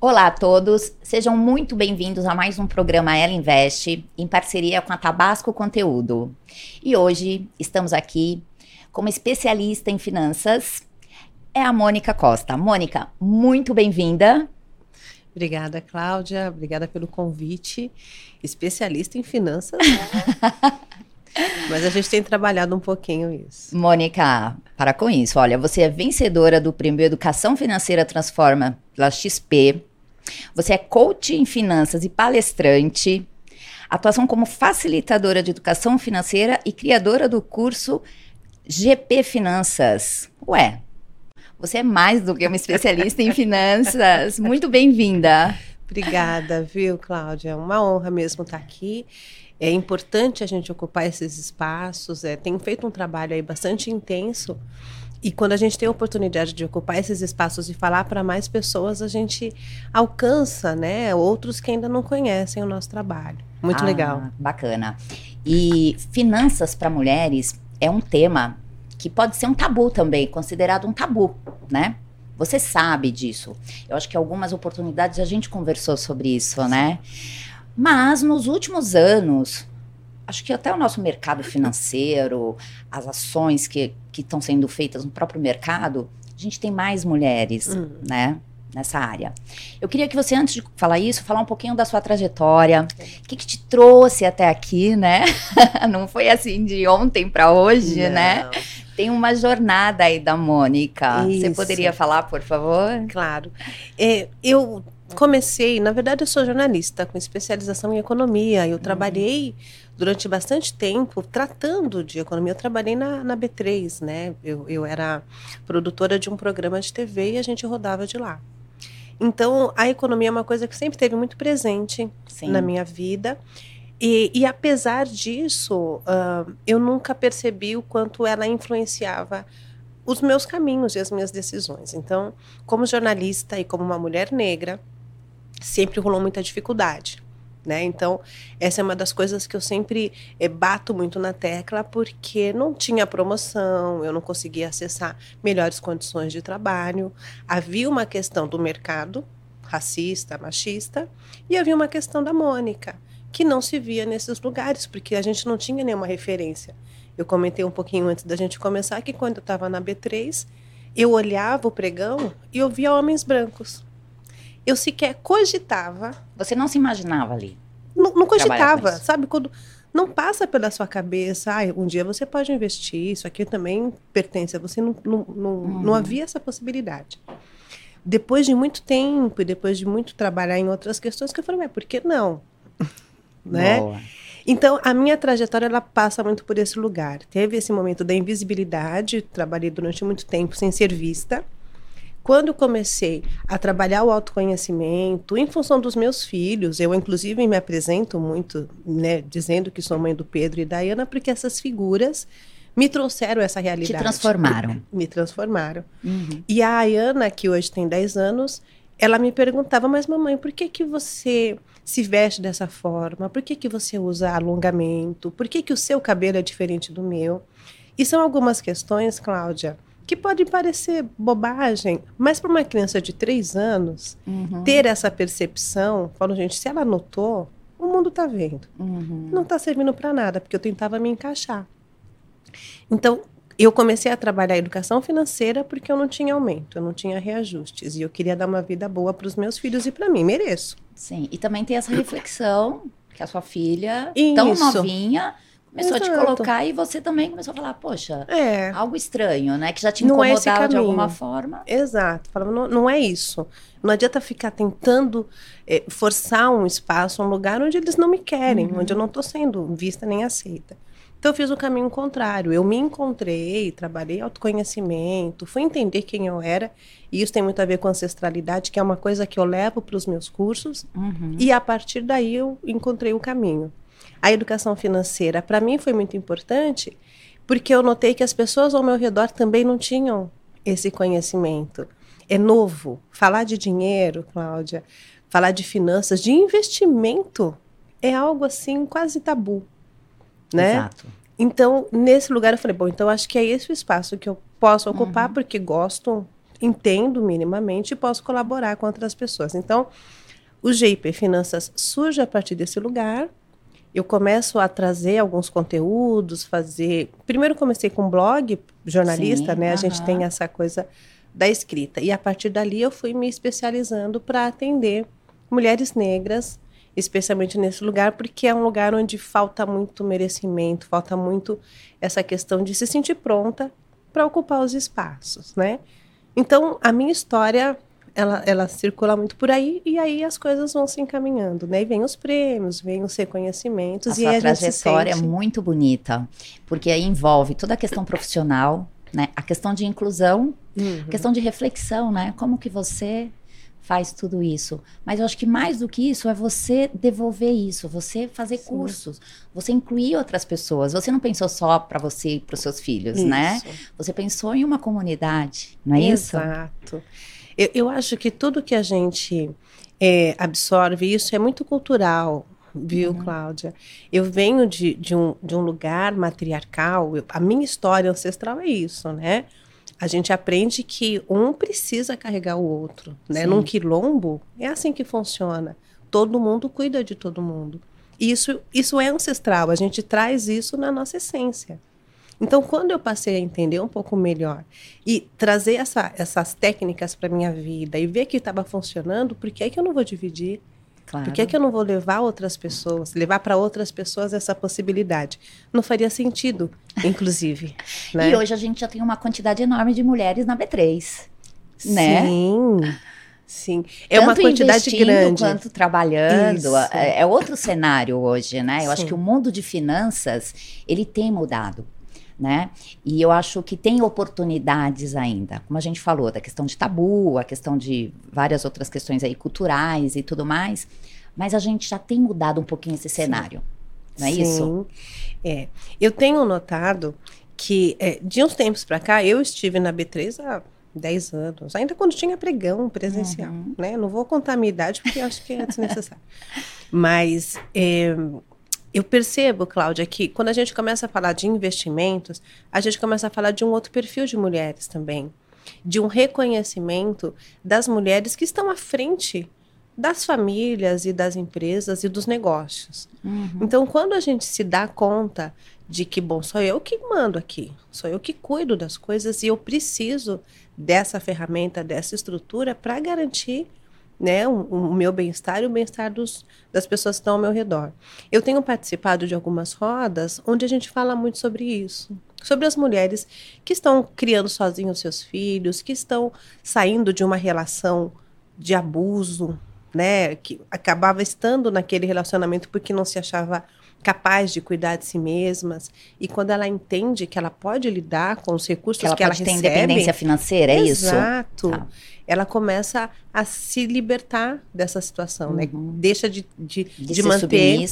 Olá a todos, sejam muito bem-vindos a mais um programa Ela Investe, em parceria com a Tabasco Conteúdo. E hoje estamos aqui como especialista em finanças, é a Mônica Costa. Mônica, muito bem-vinda. Obrigada, Cláudia. Obrigada pelo convite. Especialista em finanças. Né? Mas a gente tem trabalhado um pouquinho isso. Mônica, para com isso. Olha, você é vencedora do prêmio Educação Financeira Transforma pela XP. Você é coach em finanças e palestrante. Atuação como facilitadora de educação financeira e criadora do curso GP Finanças. Ué, você é mais do que uma especialista em finanças. Muito bem-vinda. Obrigada, viu, Cláudia? É uma honra mesmo estar aqui. É importante a gente ocupar esses espaços. É, tem feito um trabalho aí bastante intenso. E quando a gente tem a oportunidade de ocupar esses espaços e falar para mais pessoas, a gente alcança, né, outros que ainda não conhecem o nosso trabalho. Muito ah, legal. Bacana. E finanças para mulheres é um tema que pode ser um tabu também, considerado um tabu, né? Você sabe disso. Eu acho que algumas oportunidades a gente conversou sobre isso, né? Mas nos últimos anos, acho que até o nosso mercado financeiro, as ações que estão sendo feitas no próprio mercado, a gente tem mais mulheres, hum. né? Nessa área. Eu queria que você, antes de falar isso, falar um pouquinho da sua trajetória. O que, que te trouxe até aqui, né? Não foi assim de ontem para hoje, né? Não. né? Tem uma jornada aí da Mônica. Isso. Você poderia falar, por favor? Claro. É, eu comecei, na verdade, eu sou jornalista com especialização em economia. Eu uhum. trabalhei durante bastante tempo tratando de economia. Eu trabalhei na, na B3, né? Eu, eu era produtora de um programa de TV e a gente rodava de lá. Então, a economia é uma coisa que sempre teve muito presente Sim. na minha vida. E, e apesar disso, uh, eu nunca percebi o quanto ela influenciava os meus caminhos e as minhas decisões. Então, como jornalista e como uma mulher negra, sempre rolou muita dificuldade. Né? Então, essa é uma das coisas que eu sempre é, bato muito na tecla, porque não tinha promoção, eu não conseguia acessar melhores condições de trabalho. Havia uma questão do mercado racista, machista, e havia uma questão da Mônica, que não se via nesses lugares, porque a gente não tinha nenhuma referência. Eu comentei um pouquinho antes da gente começar que quando eu estava na B3, eu olhava o pregão e eu via homens brancos eu sequer cogitava. Você não se imaginava ali? Não, não cogitava, sabe? Quando não passa pela sua cabeça, ah, um dia você pode investir, isso aqui também pertence a você. Não, não, não, uhum. não havia essa possibilidade. Depois de muito tempo e depois de muito trabalhar em outras questões, que eu falei, mas por que não? né? Boa. Então, a minha trajetória ela passa muito por esse lugar. Teve esse momento da invisibilidade, trabalhei durante muito tempo sem ser vista quando comecei a trabalhar o autoconhecimento, em função dos meus filhos, eu inclusive me apresento muito, né, dizendo que sou mãe do Pedro e da Ana, porque essas figuras me trouxeram essa realidade. Te transformaram. Me transformaram. Uhum. E a Ayana, que hoje tem 10 anos, ela me perguntava, mas mamãe, por que que você se veste dessa forma? Por que que você usa alongamento? Por que que o seu cabelo é diferente do meu? E são algumas questões, Cláudia, que pode parecer bobagem, mas para uma criança de três anos uhum. ter essa percepção, falo, gente, se ela notou, o mundo está vendo. Uhum. Não está servindo para nada, porque eu tentava me encaixar. Então, eu comecei a trabalhar a educação financeira porque eu não tinha aumento, eu não tinha reajustes e eu queria dar uma vida boa para os meus filhos e para mim, mereço. Sim, e também tem essa reflexão que a sua filha, Isso. tão novinha, começou Exato. a te colocar e você também começou a falar, poxa, é. algo estranho, né? Que já te é incomodava é de alguma forma. Exato. Falava, não, não é isso. Não adianta ficar tentando é, forçar um espaço, um lugar onde eles não me querem, uhum. onde eu não estou sendo vista nem aceita. Então eu fiz o caminho contrário. Eu me encontrei, trabalhei autoconhecimento, fui entender quem eu era. E isso tem muito a ver com ancestralidade, que é uma coisa que eu levo para os meus cursos. Uhum. E a partir daí eu encontrei o caminho. A educação financeira, para mim, foi muito importante, porque eu notei que as pessoas ao meu redor também não tinham esse conhecimento. É novo. Falar de dinheiro, Cláudia, falar de finanças, de investimento, é algo assim quase tabu, né? Exato. Então, nesse lugar eu falei, bom, então acho que é esse o espaço que eu posso ocupar, uhum. porque gosto, entendo minimamente e posso colaborar com outras pessoas. Então, o GIP Finanças surge a partir desse lugar. Eu começo a trazer alguns conteúdos, fazer. Primeiro comecei com blog, jornalista, Sim, né? A gente tem essa coisa da escrita. E a partir dali eu fui me especializando para atender mulheres negras, especialmente nesse lugar, porque é um lugar onde falta muito merecimento, falta muito essa questão de se sentir pronta para ocupar os espaços, né? Então, a minha história ela, ela circula muito por aí e aí as coisas vão se encaminhando, né? E vem os prêmios, vem os reconhecimentos a e a trajetória sente... é muito bonita, porque aí envolve toda a questão profissional, né? A questão de inclusão, uhum. a questão de reflexão, né? Como que você faz tudo isso. Mas eu acho que mais do que isso é você devolver isso, você fazer Sim. cursos, você incluir outras pessoas. Você não pensou só para você e para os seus filhos, né? isso. né? Você pensou em uma comunidade, não é Exato. isso? Exato. Eu, eu acho que tudo que a gente é, absorve, isso é muito cultural, viu, uhum. Cláudia? Eu venho de, de, um, de um lugar matriarcal, eu, a minha história ancestral é isso, né? A gente aprende que um precisa carregar o outro, né? Sim. Num quilombo, é assim que funciona. Todo mundo cuida de todo mundo. Isso, isso é ancestral, a gente traz isso na nossa essência. Então, quando eu passei a entender um pouco melhor e trazer essa, essas técnicas para minha vida e ver que estava funcionando, por que, é que eu não vou dividir? Claro. Por que, é que eu não vou levar outras pessoas, levar para outras pessoas essa possibilidade? Não faria sentido, inclusive. né? E hoje a gente já tem uma quantidade enorme de mulheres na B3, né? Sim. Sim, é Tanto uma quantidade grande. quanto trabalhando, é, é, outro cenário hoje, né? Eu Sim. acho que o mundo de finanças, ele tem mudado né? E eu acho que tem oportunidades ainda, como a gente falou, da questão de tabu, a questão de várias outras questões aí culturais e tudo mais, mas a gente já tem mudado um pouquinho esse cenário, Sim. não é Sim. isso? É. Eu tenho notado que é, de uns tempos para cá eu estive na B3 há 10 anos, ainda quando tinha pregão presencial, uhum. né? Não vou contar a minha idade porque acho que é desnecessário. Mas é, eu percebo, Cláudia, que quando a gente começa a falar de investimentos, a gente começa a falar de um outro perfil de mulheres também. De um reconhecimento das mulheres que estão à frente das famílias e das empresas e dos negócios. Uhum. Então, quando a gente se dá conta de que, bom, sou eu que mando aqui, sou eu que cuido das coisas e eu preciso dessa ferramenta, dessa estrutura para garantir né, o, o meu bem-estar e o bem-estar das pessoas que estão ao meu redor. Eu tenho participado de algumas rodas onde a gente fala muito sobre isso, sobre as mulheres que estão criando sozinhos seus filhos, que estão saindo de uma relação de abuso, né, que acabava estando naquele relacionamento porque não se achava capaz de cuidar de si mesmas e quando ela entende que ela pode lidar com os recursos que ela, que ela recebe, independência financeira, é isso? Exato. Tá ela começa a se libertar dessa situação, né? uhum. né? Deixa de, de, de, de manter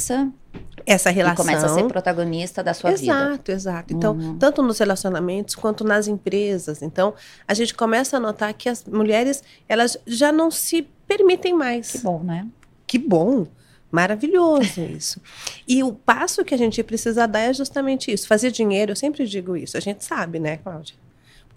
essa relação. E começa a ser protagonista da sua exato, vida. Exato, exato. Então, uhum. tanto nos relacionamentos quanto nas empresas. Então, a gente começa a notar que as mulheres, elas já não se permitem mais. Que bom, né? Que bom. Maravilhoso isso. E o passo que a gente precisa dar é justamente isso. Fazer dinheiro, eu sempre digo isso. A gente sabe, né, Cláudia?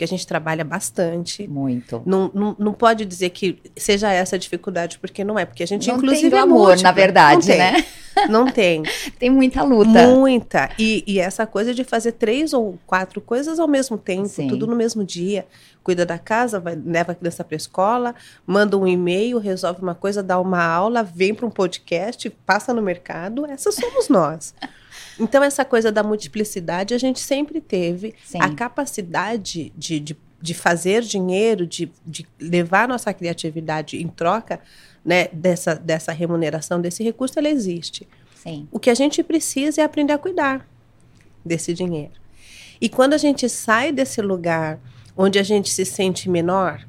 Porque a gente trabalha bastante. Muito. Não, não, não pode dizer que seja essa a dificuldade, porque não é, porque a gente não inclusive tem é amor, na verdade, não né? Não tem. tem muita luta. Muita. E, e, essa coisa de fazer três ou quatro coisas ao mesmo tempo, Sim. tudo no mesmo dia. Cuida da casa, vai, leva a criança para a escola, manda um e-mail, resolve uma coisa, dá uma aula, vem para um podcast, passa no mercado. Essas somos nós. Então, essa coisa da multiplicidade a gente sempre teve. Sim. A capacidade de, de, de fazer dinheiro, de, de levar nossa criatividade em troca né, dessa, dessa remuneração, desse recurso, ela existe. Sim. O que a gente precisa é aprender a cuidar desse dinheiro. E quando a gente sai desse lugar onde a gente se sente menor,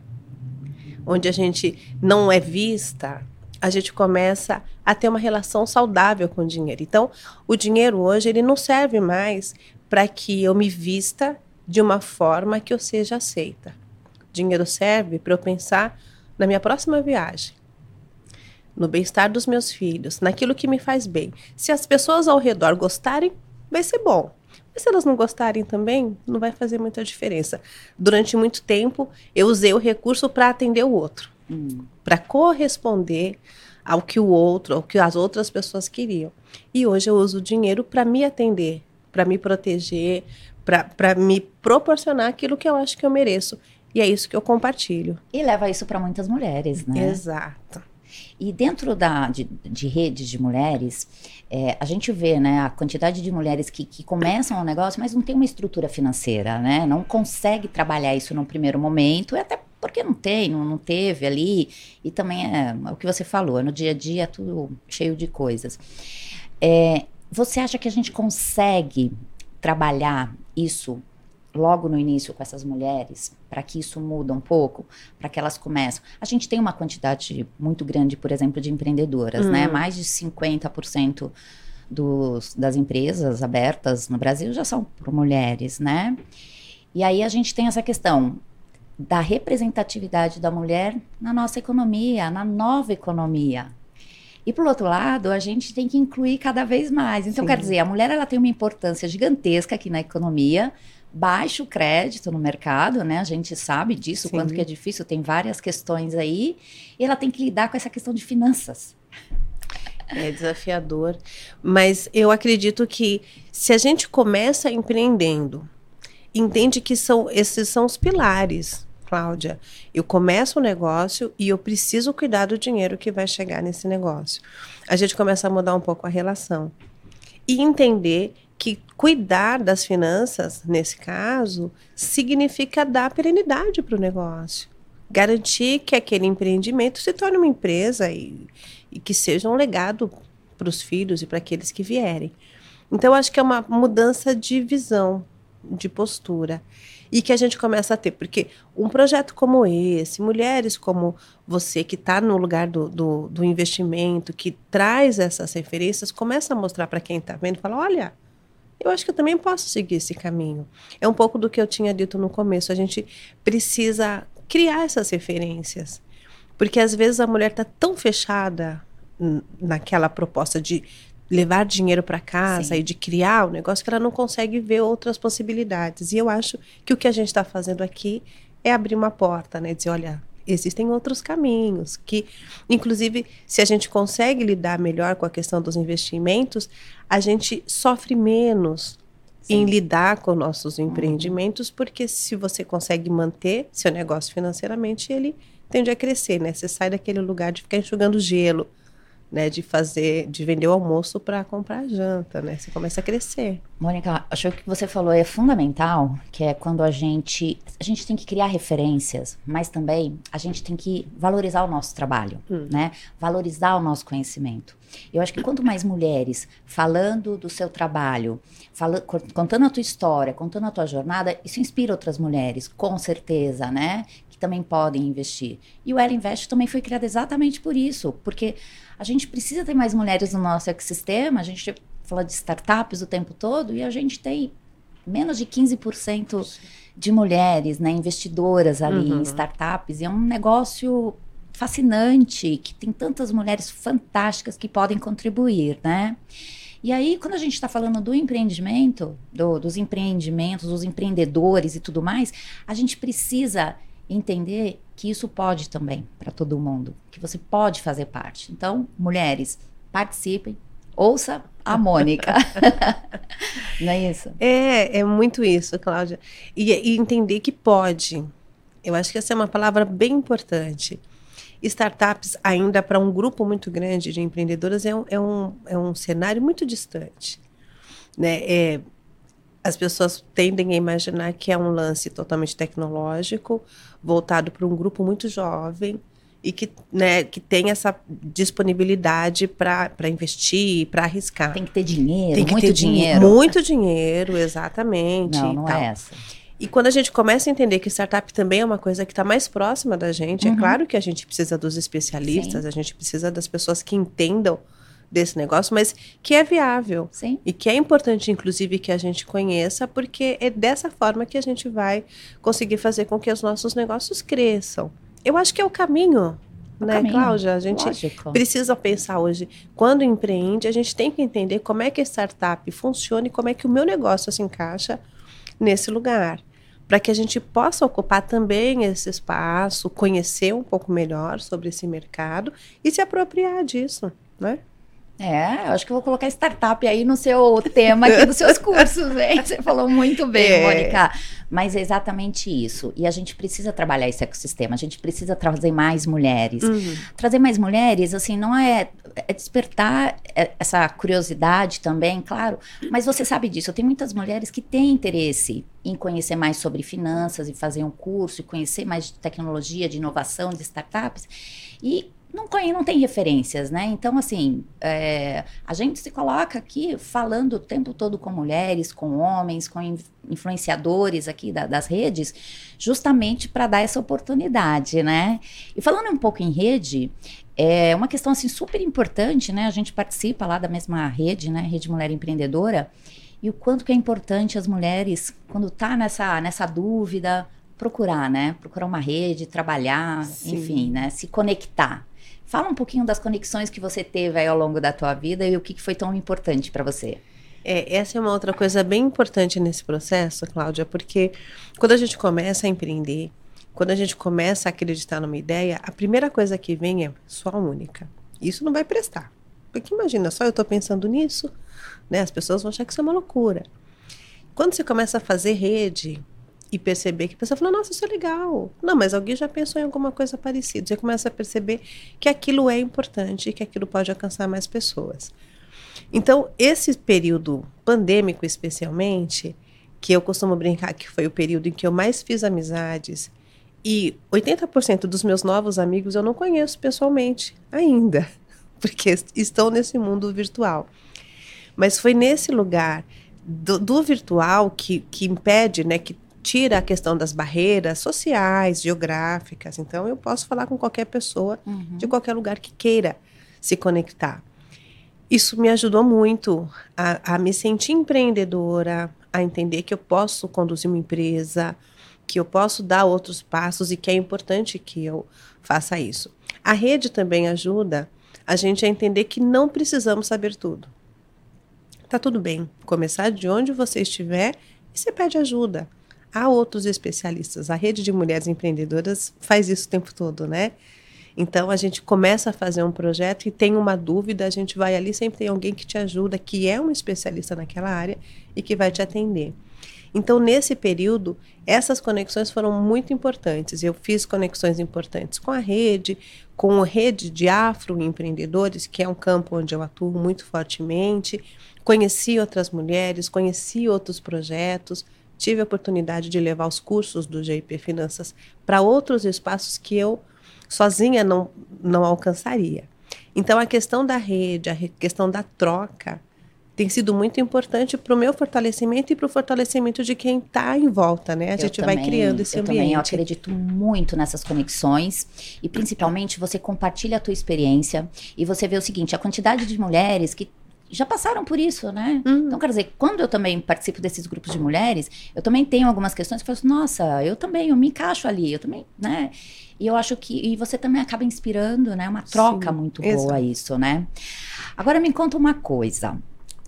onde a gente não é vista, a gente começa a ter uma relação saudável com o dinheiro. Então, o dinheiro hoje ele não serve mais para que eu me vista de uma forma que eu seja aceita. O dinheiro serve para eu pensar na minha próxima viagem, no bem-estar dos meus filhos, naquilo que me faz bem. Se as pessoas ao redor gostarem, vai ser bom. Mas se elas não gostarem também, não vai fazer muita diferença. Durante muito tempo, eu usei o recurso para atender o outro, hum. para corresponder ao que o outro, ao que as outras pessoas queriam. E hoje eu uso o dinheiro para me atender, para me proteger, para me proporcionar aquilo que eu acho que eu mereço. E é isso que eu compartilho. E leva isso para muitas mulheres, né? Exato. E dentro da, de, de redes de mulheres, é, a gente vê né, a quantidade de mulheres que, que começam o um negócio, mas não tem uma estrutura financeira, né? Não consegue trabalhar isso no primeiro momento, e até porque não tem, não, não teve ali. E também é, é o que você falou, é no dia a dia tudo cheio de coisas. É, você acha que a gente consegue trabalhar isso logo no início com essas mulheres, para que isso muda um pouco, para que elas começam. A gente tem uma quantidade muito grande, por exemplo, de empreendedoras, né? Hum. Mais de 50% dos, das empresas abertas no Brasil já são por mulheres, né? E aí a gente tem essa questão da representatividade da mulher na nossa economia, na nova economia. E por outro lado, a gente tem que incluir cada vez mais. Então, Sim. quer dizer, a mulher ela tem uma importância gigantesca aqui na economia, baixo crédito no mercado, né? A gente sabe disso, Sim. quanto que é difícil, tem várias questões aí, e ela tem que lidar com essa questão de finanças. É desafiador, mas eu acredito que se a gente começa empreendendo, entende que são esses são os pilares, Cláudia. Eu começo um negócio e eu preciso cuidar do dinheiro que vai chegar nesse negócio. A gente começa a mudar um pouco a relação e entender que cuidar das finanças, nesse caso, significa dar perenidade para o negócio. Garantir que aquele empreendimento se torne uma empresa e, e que seja um legado para os filhos e para aqueles que vierem. Então, acho que é uma mudança de visão, de postura. E que a gente começa a ter, porque um projeto como esse, mulheres como você, que está no lugar do, do, do, investimento, que traz essas referências, começa a mostrar para quem está vendo, fala: olha, eu acho que eu também posso seguir esse caminho. É um pouco do que eu tinha dito no começo. A gente precisa criar essas referências. Porque às vezes a mulher está tão fechada naquela proposta de levar dinheiro para casa Sim. e de criar o negócio que ela não consegue ver outras possibilidades. E eu acho que o que a gente está fazendo aqui é abrir uma porta, né? Dizer, olha, existem outros caminhos que, inclusive, se a gente consegue lidar melhor com a questão dos investimentos, a gente sofre menos Sim. em lidar com nossos uhum. empreendimentos, porque se você consegue manter seu negócio financeiramente, ele tende a crescer, né? Você sai daquele lugar de ficar enxugando gelo né, de fazer, de vender o almoço para comprar janta, né? Você começa a crescer. Mônica, acho que o que você falou é fundamental, que é quando a gente, a gente tem que criar referências, mas também a gente tem que valorizar o nosso trabalho, hum. né? Valorizar o nosso conhecimento. Eu acho que quanto mais mulheres falando do seu trabalho, falando, contando a tua história, contando a tua jornada, isso inspira outras mulheres, com certeza, né? Também podem investir. E o Ela Invest também foi criado exatamente por isso, porque a gente precisa ter mais mulheres no nosso ecossistema, a gente fala de startups o tempo todo e a gente tem menos de 15% de mulheres, né, investidoras ali uhum. em startups, e é um negócio fascinante, que tem tantas mulheres fantásticas que podem contribuir, né? E aí, quando a gente está falando do empreendimento, do, dos empreendimentos, dos empreendedores e tudo mais, a gente precisa entender que isso pode também para todo mundo, que você pode fazer parte. Então, mulheres, participem, ouça a Mônica. Não é isso? É, é muito isso, Cláudia. E, e entender que pode. Eu acho que essa é uma palavra bem importante. Startups, ainda para um grupo muito grande de empreendedoras, é um, é um, é um cenário muito distante. Né? É, as pessoas tendem a imaginar que é um lance totalmente tecnológico, voltado para um grupo muito jovem e que, né, que tem essa disponibilidade para investir, para arriscar. Tem que ter dinheiro, tem que muito ter dinheiro. Muito dinheiro, exatamente. Não, não é essa. E quando a gente começa a entender que startup também é uma coisa que está mais próxima da gente, é uhum. é claro que a gente precisa dos especialistas, Sim. a gente precisa das pessoas que entendam desse negócio, mas que é viável. Sim. E que é importante, inclusive, que a gente conheça, porque é dessa forma que a gente vai conseguir fazer com que os nossos negócios cresçam. Eu acho que é o caminho. né, caminho. Cláudia? A gente Lógico. precisa pensar hoje, quando empreende, a gente tem que entender como é que a startup funciona e como é que o meu negócio se encaixa nesse lugar. Para que a gente possa ocupar também esse espaço, conhecer um pouco melhor sobre esse mercado e se apropriar disso, né? É, eu acho que vou colocar startup aí no seu tema aqui dos seus cursos, hein? Você falou muito bem, é. Mônica. Mas é exatamente isso. E a gente precisa trabalhar esse ecossistema, a gente precisa trazer mais mulheres. Uhum. Trazer mais mulheres, assim, não é, é despertar é, essa curiosidade também, claro. Mas você sabe disso, tem muitas mulheres que têm interesse em conhecer mais sobre finanças e fazer um curso e conhecer mais de tecnologia, de inovação, de startups. E não, não tem referências, né? Então, assim, é, a gente se coloca aqui falando o tempo todo com mulheres, com homens, com influenciadores aqui da, das redes, justamente para dar essa oportunidade, né? E falando um pouco em rede, é uma questão assim super importante, né? A gente participa lá da mesma rede, né? Rede Mulher Empreendedora, e o quanto que é importante as mulheres, quando tá nessa, nessa dúvida, procurar, né? Procurar uma rede, trabalhar, Sim. enfim, né? Se conectar. Fala um pouquinho das conexões que você teve aí ao longo da tua vida e o que, que foi tão importante para você. É, essa é uma outra coisa bem importante nesse processo, Cláudia, porque quando a gente começa a empreender, quando a gente começa a acreditar numa ideia, a primeira coisa que vem é só única. Isso não vai prestar. Porque imagina só, eu estou pensando nisso, né? As pessoas vão achar que isso é uma loucura. Quando você começa a fazer rede, e perceber que a pessoa fala, nossa, isso é legal. Não, mas alguém já pensou em alguma coisa parecida. Você começa a perceber que aquilo é importante e que aquilo pode alcançar mais pessoas. Então, esse período pandêmico, especialmente, que eu costumo brincar que foi o período em que eu mais fiz amizades, e 80% dos meus novos amigos eu não conheço pessoalmente ainda, porque estão nesse mundo virtual. Mas foi nesse lugar do, do virtual que, que impede, né, que tira a questão das barreiras sociais, geográficas. Então, eu posso falar com qualquer pessoa uhum. de qualquer lugar que queira se conectar. Isso me ajudou muito a, a, me sentir empreendedora, a entender que eu posso conduzir uma empresa, que eu posso dar outros passos e que é importante que eu faça isso. A rede também ajuda a gente a entender que não precisamos saber tudo. Tá tudo bem, começar de onde você estiver e você pede ajuda há outros especialistas. A rede de mulheres empreendedoras faz isso o tempo todo, né? Então a gente começa a fazer um projeto e tem uma dúvida, a gente vai ali, sempre tem alguém que te ajuda, que é um especialista naquela área e que vai te atender. Então, nesse período, essas conexões foram muito importantes. Eu fiz conexões importantes com a rede, com a rede de afroempreendedores, que é um campo onde eu atuo muito fortemente. Conheci outras mulheres, conheci outros projetos, tive a oportunidade de levar os cursos do GIP Finanças para outros espaços que eu sozinha não, não alcançaria. Então, a questão da rede, a questão da troca, tem sido muito importante para o meu fortalecimento e para o fortalecimento de quem está em volta, né? A eu gente também, vai criando esse eu ambiente. Também, eu acredito muito nessas conexões e principalmente você compartilha a tua experiência e você vê o seguinte, a quantidade de mulheres que já passaram por isso, né? Uhum. Então, quer dizer, quando eu também participo desses grupos de mulheres, eu também tenho algumas questões que eu falo assim, nossa, eu também, eu me encaixo ali, eu também, né? E eu acho que, e você também acaba inspirando, né? Uma troca Sim, muito boa exato. isso, né? Agora me conta uma coisa.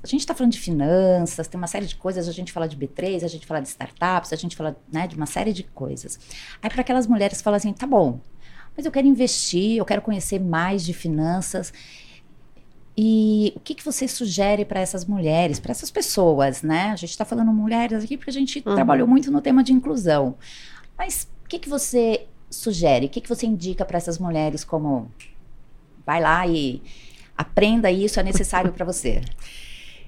A gente está falando de finanças, tem uma série de coisas, a gente fala de B3, a gente fala de startups, a gente fala né, de uma série de coisas. Aí para aquelas mulheres que falam assim, tá bom, mas eu quero investir, eu quero conhecer mais de finanças. E o que, que você sugere para essas mulheres, para essas pessoas, né? A gente está falando mulheres aqui porque a gente uhum. trabalhou muito no tema de inclusão. Mas o que, que você sugere? O que, que você indica para essas mulheres como vai lá e aprenda isso, é necessário para você?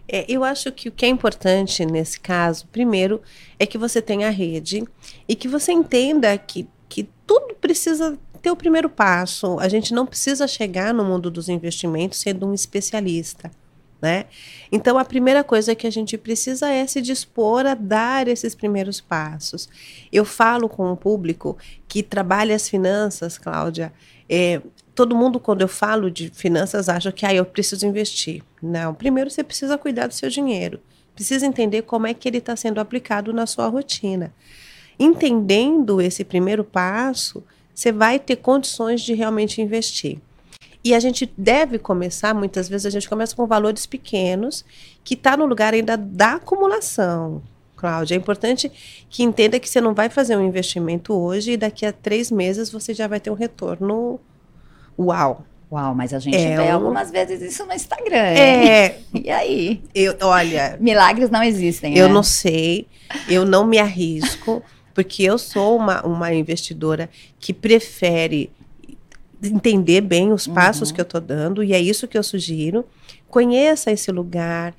É, eu acho que o que é importante nesse caso, primeiro, é que você tenha a rede e que você entenda que, que tudo precisa ter o primeiro passo. A gente não precisa chegar no mundo dos investimentos sendo um especialista. Né? Então, a primeira coisa que a gente precisa é se dispor a dar esses primeiros passos. Eu falo com o público que trabalha as finanças, Cláudia. É, todo mundo, quando eu falo de finanças, acha que ah, eu preciso investir. Não, primeiro você precisa cuidar do seu dinheiro. Precisa entender como é que ele está sendo aplicado na sua rotina. Entendendo esse primeiro passo, você vai ter condições de realmente investir. E a gente deve começar, muitas vezes a gente começa com valores pequenos, que está no lugar ainda da acumulação. Cláudia, é importante que entenda que você não vai fazer um investimento hoje e daqui a três meses você já vai ter um retorno uau. Uau, mas a gente é vê um... algumas vezes isso no Instagram. É. E aí? Eu, olha. Milagres não existem. Eu né? não sei, eu não me arrisco, porque eu sou uma, uma investidora que prefere entender bem os passos uhum. que eu estou dando, e é isso que eu sugiro. Conheça esse lugar,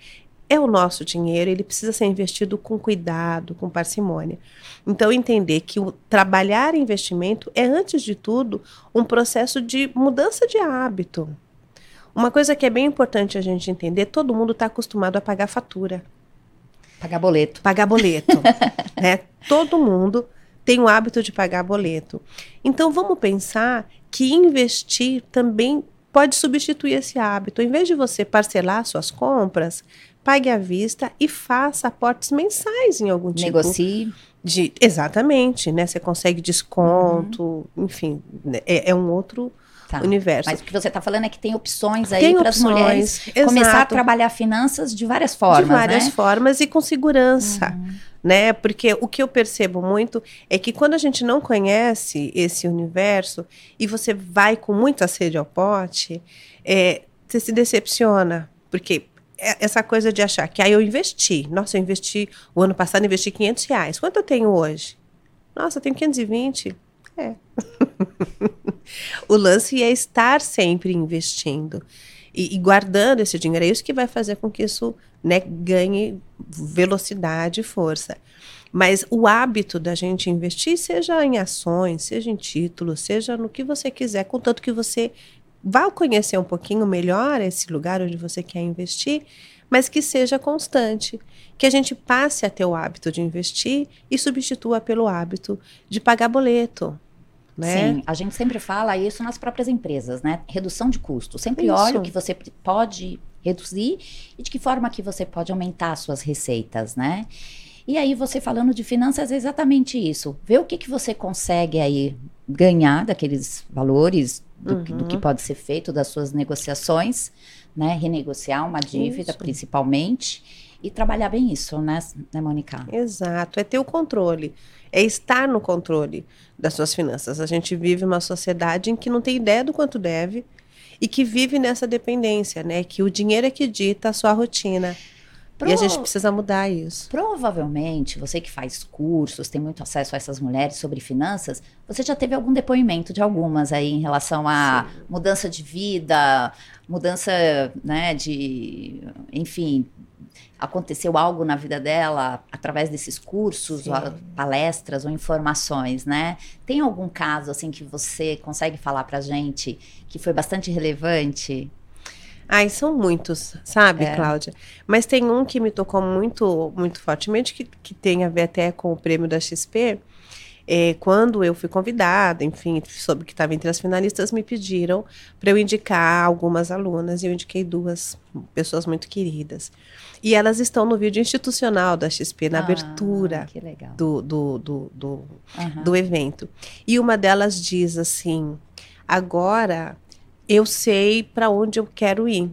é o nosso dinheiro, ele precisa ser investido com cuidado, com parcimônia. Então, entender que o trabalhar investimento é, antes de tudo, um processo de mudança de hábito. Uma coisa que é bem importante a gente entender: todo mundo está acostumado a pagar fatura. Pagar boleto. Pagar boleto. né? Todo mundo tem o hábito de pagar boleto. Então, vamos pensar que investir também pode substituir esse hábito. Em vez de você parcelar suas compras, pague à vista e faça aportes mensais em algum tipo. Negocie. De, exatamente, né? Você consegue desconto, uhum. enfim, né? é, é, um outro tá. universo. Mas o que você está falando é que tem opções aí para as mulheres exato. começar a trabalhar finanças de várias formas, De várias né? formas e com segurança. Uhum. Né? Porque o que eu percebo muito é que quando a gente não conhece esse universo e você vai com muita sede ao pote, é, você se decepciona. Porque é, essa coisa de achar que aí ah, eu investi. Nossa, eu investi, o ano passado investi 500 reais. Quanto eu tenho hoje? Nossa, eu tenho 520. É. o lance é estar sempre investindo e, e, guardando esse dinheiro. É isso que vai fazer com que isso né, ganhe velocidade e força. Mas o hábito da gente investir, seja em ações, seja em títulos, seja no que você quiser, contanto que você vá conhecer um pouquinho melhor esse lugar onde você quer investir, mas que seja constante. Que a gente passe a ter o hábito de investir e substitua pelo hábito de pagar boleto. Né? Sim, a gente sempre fala isso nas próprias empresas, né? Redução de custo. Sempre isso. olha o que você pode reduzir e de que forma que você pode aumentar suas receitas, né? E aí você falando de finanças é exatamente isso. Ver o que, que você consegue aí ganhar daqueles valores, do, uhum. do, que uhum. pode ser feito das suas negociações, né? Renegociar uma dívida, isso. principalmente, e trabalhar bem isso, né, né, Mônica? Exato, é ter o controle, é estar no controle das suas finanças. A gente vive uma sociedade em que não tem ideia do quanto deve e que vive nessa dependência, né? Que o dinheiro é que dita a sua rotina. Pro... E a gente precisa mudar isso. Provavelmente, você que faz cursos, tem muito acesso a essas mulheres sobre finanças, você já teve algum depoimento de algumas aí em relação a Sim. mudança de vida, mudança, né, de, enfim, aconteceu algo na vida dela através desses cursos, palestras ou informações, né? Tem algum caso assim que você consegue falar pra gente que foi bastante relevante? Ai, são muitos, sabe, é. Cláudia? Mas tem um que me tocou muito, muito fortemente, que, que tem a ver até com o prêmio da XP. É, quando eu fui convidada, enfim, soube que estava entre as finalistas, me pediram para eu indicar algumas alunas, e eu indiquei duas pessoas muito queridas. E elas estão no vídeo institucional da XP, na ah, abertura do, do, do, do, uhum. do evento. E uma delas diz assim: agora eu sei para onde eu quero ir.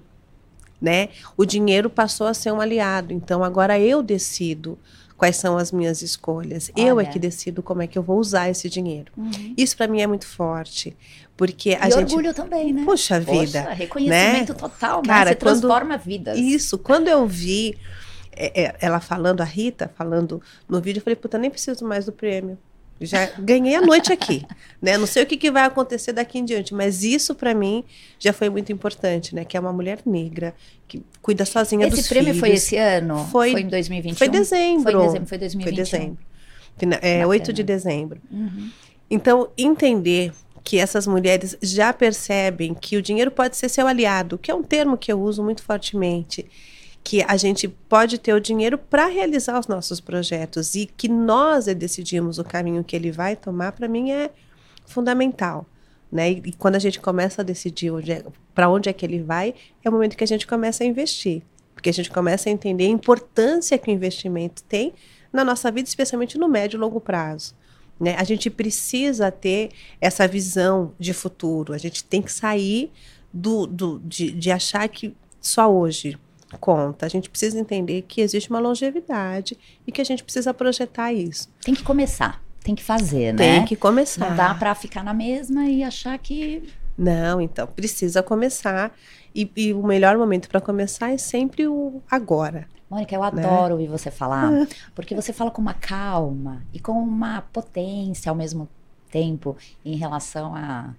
Né? O dinheiro passou a ser um aliado, então agora eu decido quais são as minhas escolhas. Olha. Eu é que decido como é que eu vou usar esse dinheiro. Uhum. Isso para mim é muito forte, porque a e gente orgulho também, né? Puxa vida, Poxa, reconhecimento né? total, né? Cara, Você quando... transforma vidas. Isso, quando eu vi é, é, ela falando, a Rita falando no vídeo, eu falei, puta, nem preciso mais do prêmio. Já ganhei a noite aqui, né? Não sei o que, que vai acontecer daqui em diante, mas isso para mim já foi muito importante, né? Que é uma mulher negra que cuida sozinha esse dos filhos. Esse prêmio foi esse ano? Foi, foi em 2021? Foi dezembro. Foi dezembro, foi 2021. Foi dezembro. É, 8 de dezembro. Uhum. Então, entender que essas mulheres já percebem que o dinheiro pode ser seu aliado, que é um termo que eu uso muito fortemente que a gente pode ter o dinheiro para realizar os nossos projetos e que nós decidimos o caminho que ele vai tomar, para mim é fundamental. Né? E, e, quando a gente começa a decidir é, para onde é que ele vai, é o momento que a gente começa a investir. Porque a gente começa a entender a importância que o investimento tem na nossa vida, especialmente no médio e longo prazo. Né? A gente precisa ter essa visão de futuro. A gente tem que sair do, do de, de achar que só hoje conta. A gente precisa entender que existe uma longevidade e que a gente precisa projetar isso. Tem que começar, tem que fazer, né? Tem que começar. Não dá para ficar na mesma e achar que não, então precisa começar e, e o melhor momento para começar é sempre o agora. Mônica, eu né? adoro né? ouvir você falar, porque você fala com uma calma e com uma potência ao mesmo tempo em relação a,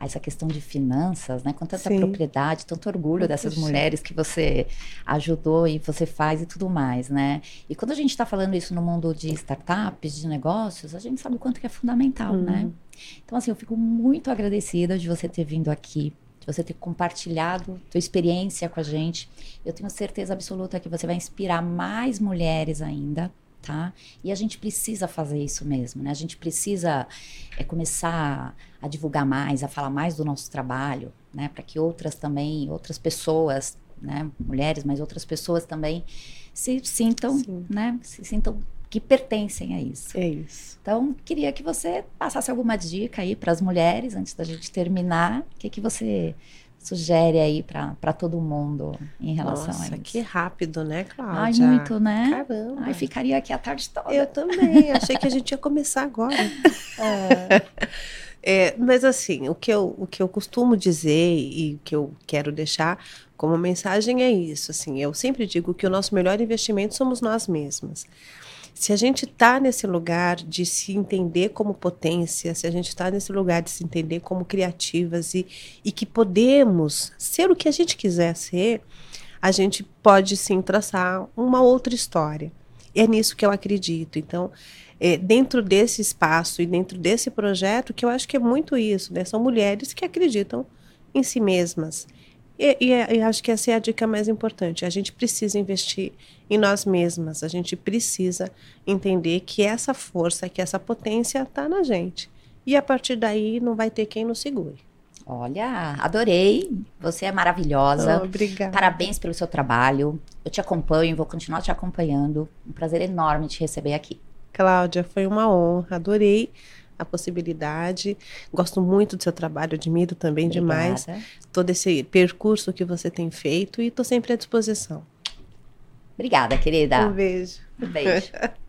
a essa questão de finanças, né? Com tanta Sim. propriedade, tanto orgulho dessas mulheres que você ajudou e você faz e tudo mais, né? E quando a gente está falando isso no mundo de startups, de negócios, a gente sabe o quanto que é fundamental, né? uhum. né? Então, assim, eu fico muito agradecida de você ter vindo aqui de você ter compartilhado tua experiência com a gente. Eu tenho certeza absoluta que você vai inspirar mais mulheres ainda tá? E a gente precisa fazer isso mesmo, né? A gente precisa é, começar a divulgar mais, a falar mais do nosso trabalho, né? Para que outras também, outras pessoas, né? Mulheres, mas outras pessoas também se sintam, Sim. né? Se sintam que pertencem a isso. É isso. Então, queria que você passasse alguma dica aí para as mulheres antes da gente terminar. O que que você sugere aí para todo mundo em relação Nossa, a isso? que rápido, né, Cláudia? Ai, muito, né? Caramba. Ai, ficaria aqui a tarde toda. Eu também, achei que a gente ia começar agora. é. É, mas assim, o que, eu, o que eu costumo dizer e o que eu quero deixar como mensagem é isso. Assim, eu sempre digo que o nosso melhor investimento somos nós mesmas. Se a gente está nesse lugar de se entender como potência, se a gente está nesse lugar de se entender como criativas e, e que podemos ser o que a gente quiser ser, a gente pode sim traçar uma outra história. E é nisso que eu acredito. Então, é, dentro desse espaço e dentro desse projeto, que eu acho que é muito isso, né? São mulheres que acreditam em si mesmas e, e, e, acho que essa é a dica mais importante. A gente precisa investir em nós mesmas. A gente precisa entender que essa força, que essa potência está na gente. E a partir daí não vai ter quem nos segure. Olha, adorei. Você é maravilhosa. Oh, obrigada. Parabéns pelo seu trabalho. Eu te acompanho, vou continuar te acompanhando. Um prazer enorme te receber aqui. Cláudia, foi uma honra. Adorei a possibilidade. Gosto muito do seu trabalho, admiro também Obrigada. demais todo esse percurso que você tem feito e estou sempre à disposição. Obrigada, querida. Um beijo. Um beijo.